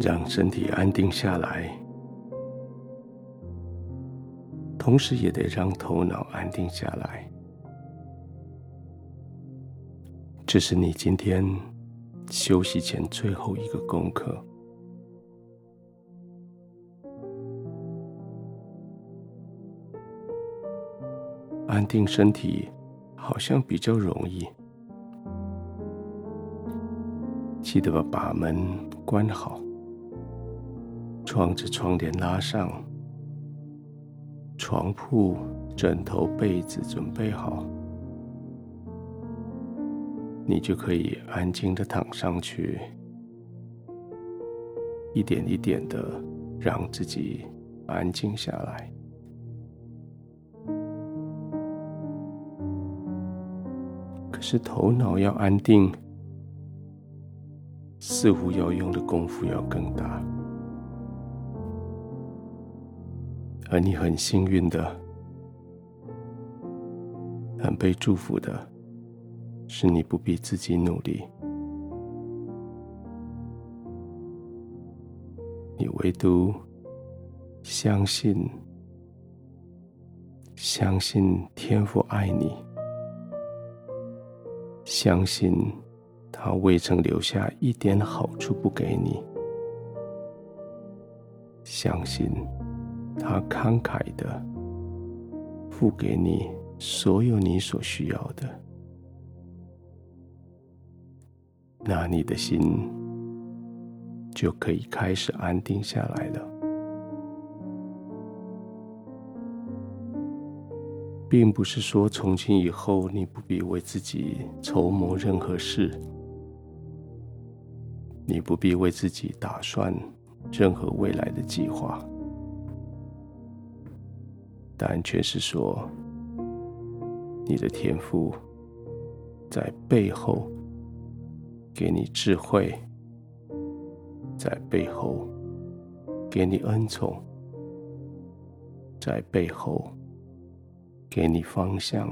让身体安定下来，同时也得让头脑安定下来。这是你今天休息前最后一个功课。安定身体好像比较容易。记得把门关好，窗子窗帘拉上，床铺、枕头、被子准备好，你就可以安静的躺上去，一点一点的让自己安静下来。可是头脑要安定。似乎要用的功夫要更大，而你很幸运的，很被祝福的，是你不必自己努力，你唯独相信，相信天父爱你，相信。他未曾留下一点好处不给你，相信他慷慨的付给你所有你所需要的，那你的心就可以开始安定下来了，并不是说从今以后你不必为自己筹谋任何事。你不必为自己打算任何未来的计划，答案却是说，你的天赋在背后给你智慧，在背后给你恩宠，在背后给你方向，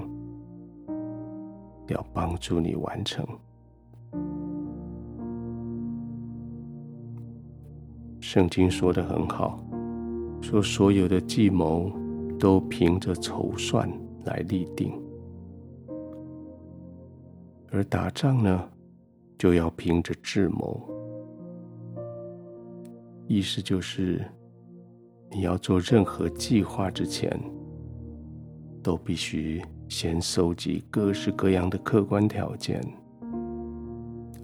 要帮助你完成。圣经说的很好，说所有的计谋都凭着筹算来立定，而打仗呢，就要凭着智谋。意思就是，你要做任何计划之前，都必须先收集各式各样的客观条件，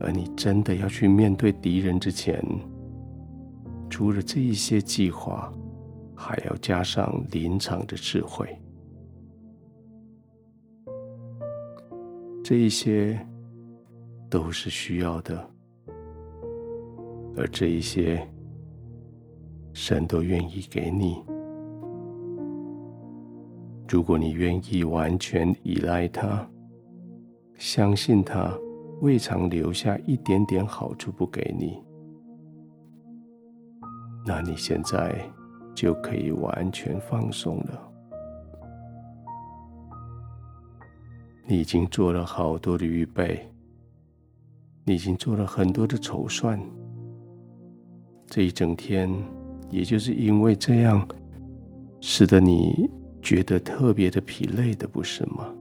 而你真的要去面对敌人之前。除了这一些计划，还要加上临场的智慧。这一些都是需要的，而这一些神都愿意给你。如果你愿意完全依赖他，相信他未尝留下一点点好处不给你。那你现在就可以完全放松了。你已经做了好多的预备，你已经做了很多的筹算。这一整天，也就是因为这样，使得你觉得特别的疲累的，不是吗？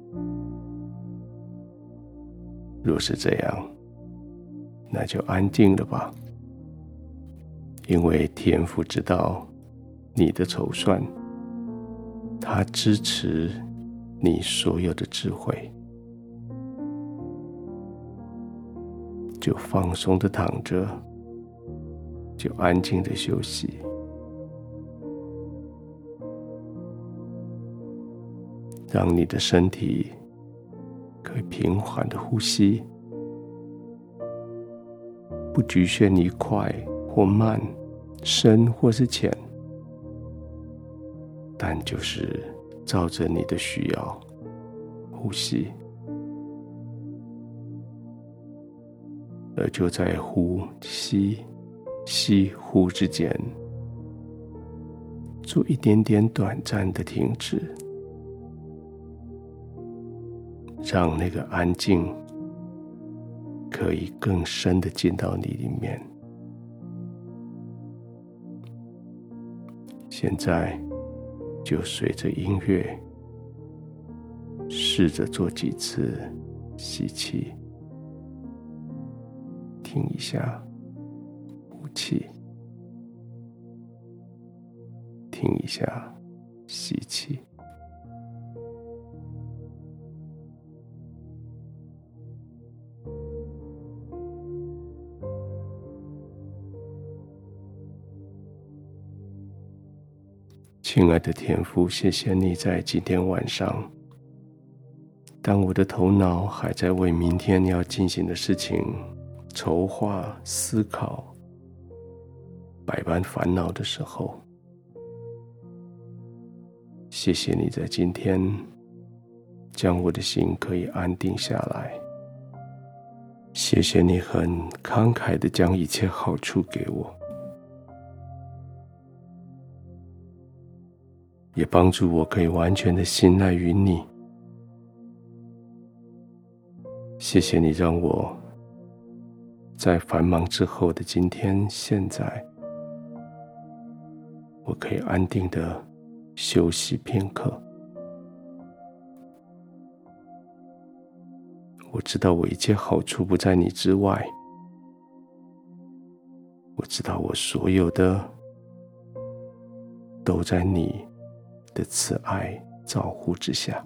若是这样，那就安静了吧。因为天父知道你的筹算，他支持你所有的智慧，就放松的躺着，就安静的休息，让你的身体可以平缓的呼吸，不局限于快。或慢，深或是浅，但就是照着你的需要呼吸，而就在呼吸、吸呼之间，做一点点短暂的停止，让那个安静可以更深的进到你里面。现在就随着音乐，试着做几次吸气，听一下，呼气，听一下，吸气。亲爱的天父，谢谢你在今天晚上，当我的头脑还在为明天要进行的事情筹划、思考、百般烦恼的时候，谢谢你在今天将我的心可以安定下来。谢谢你很慷慨的将一切好处给我。也帮助我可以完全的信赖于你。谢谢你让我在繁忙之后的今天、现在，我可以安定的休息片刻。我知道我一切好处不在你之外，我知道我所有的都在你的慈爱照护之下，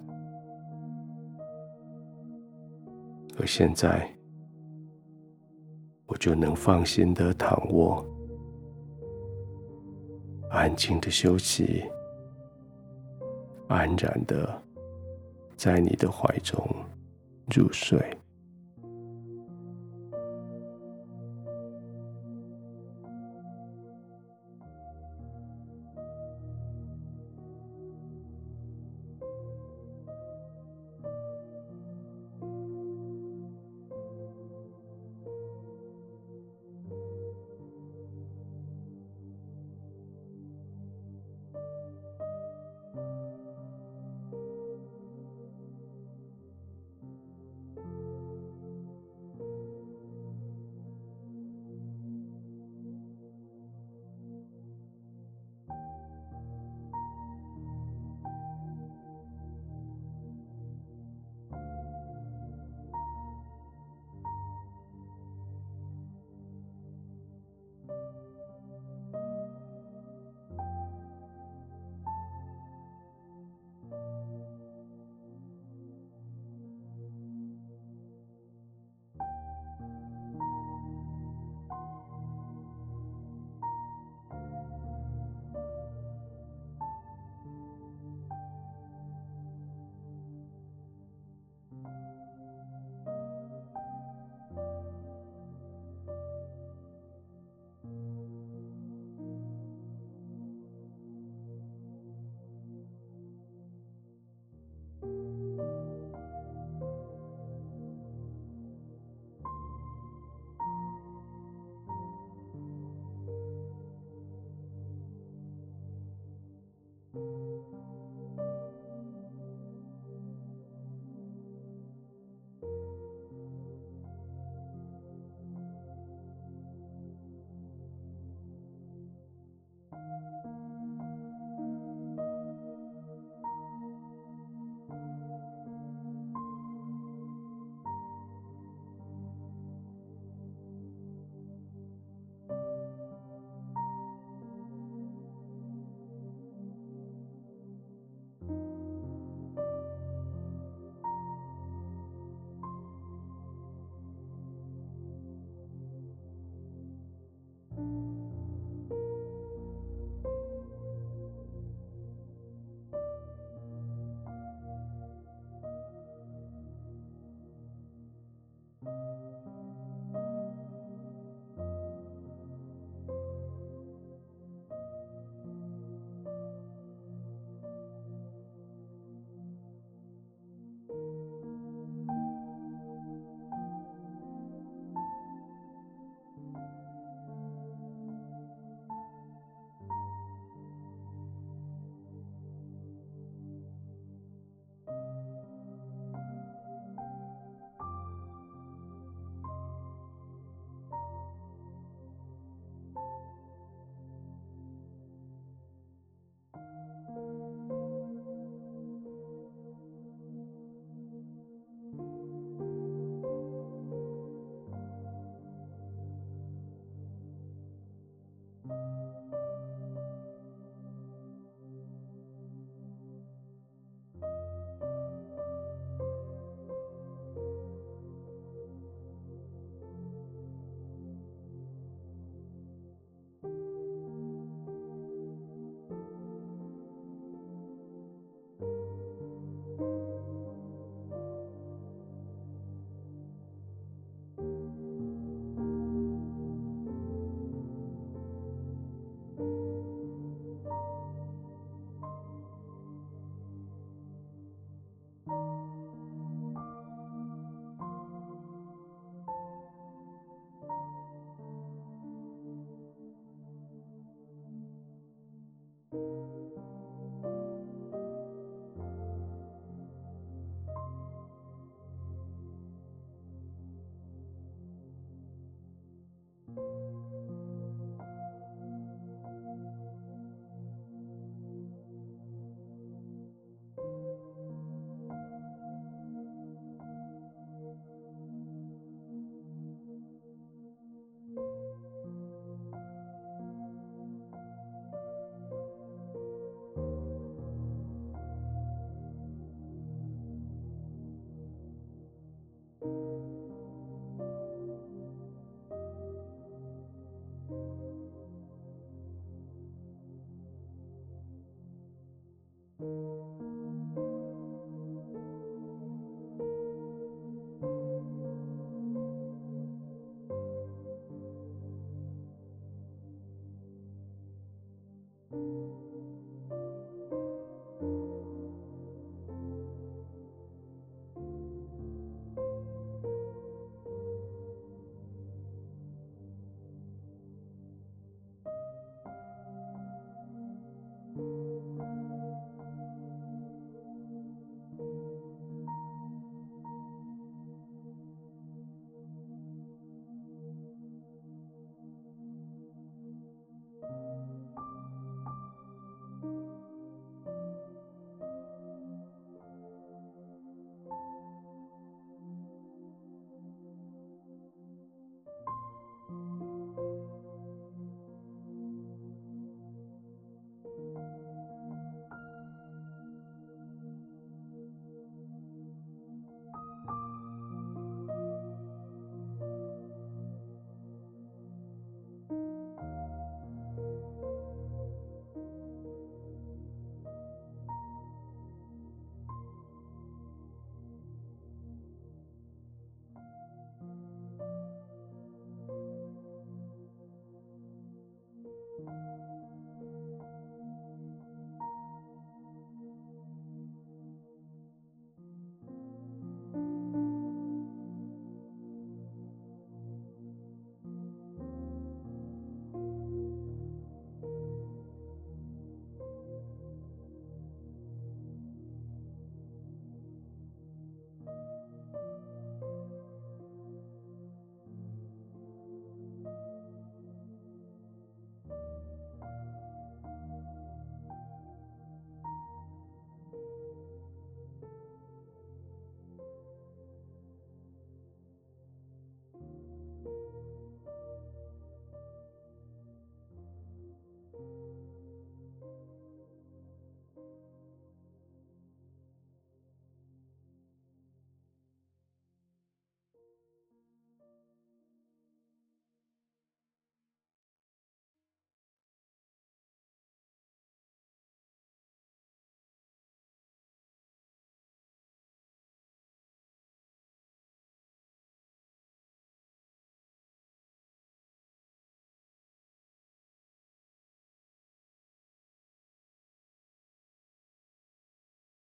而现在，我就能放心的躺卧，安静的休息，安然的在你的怀中入睡。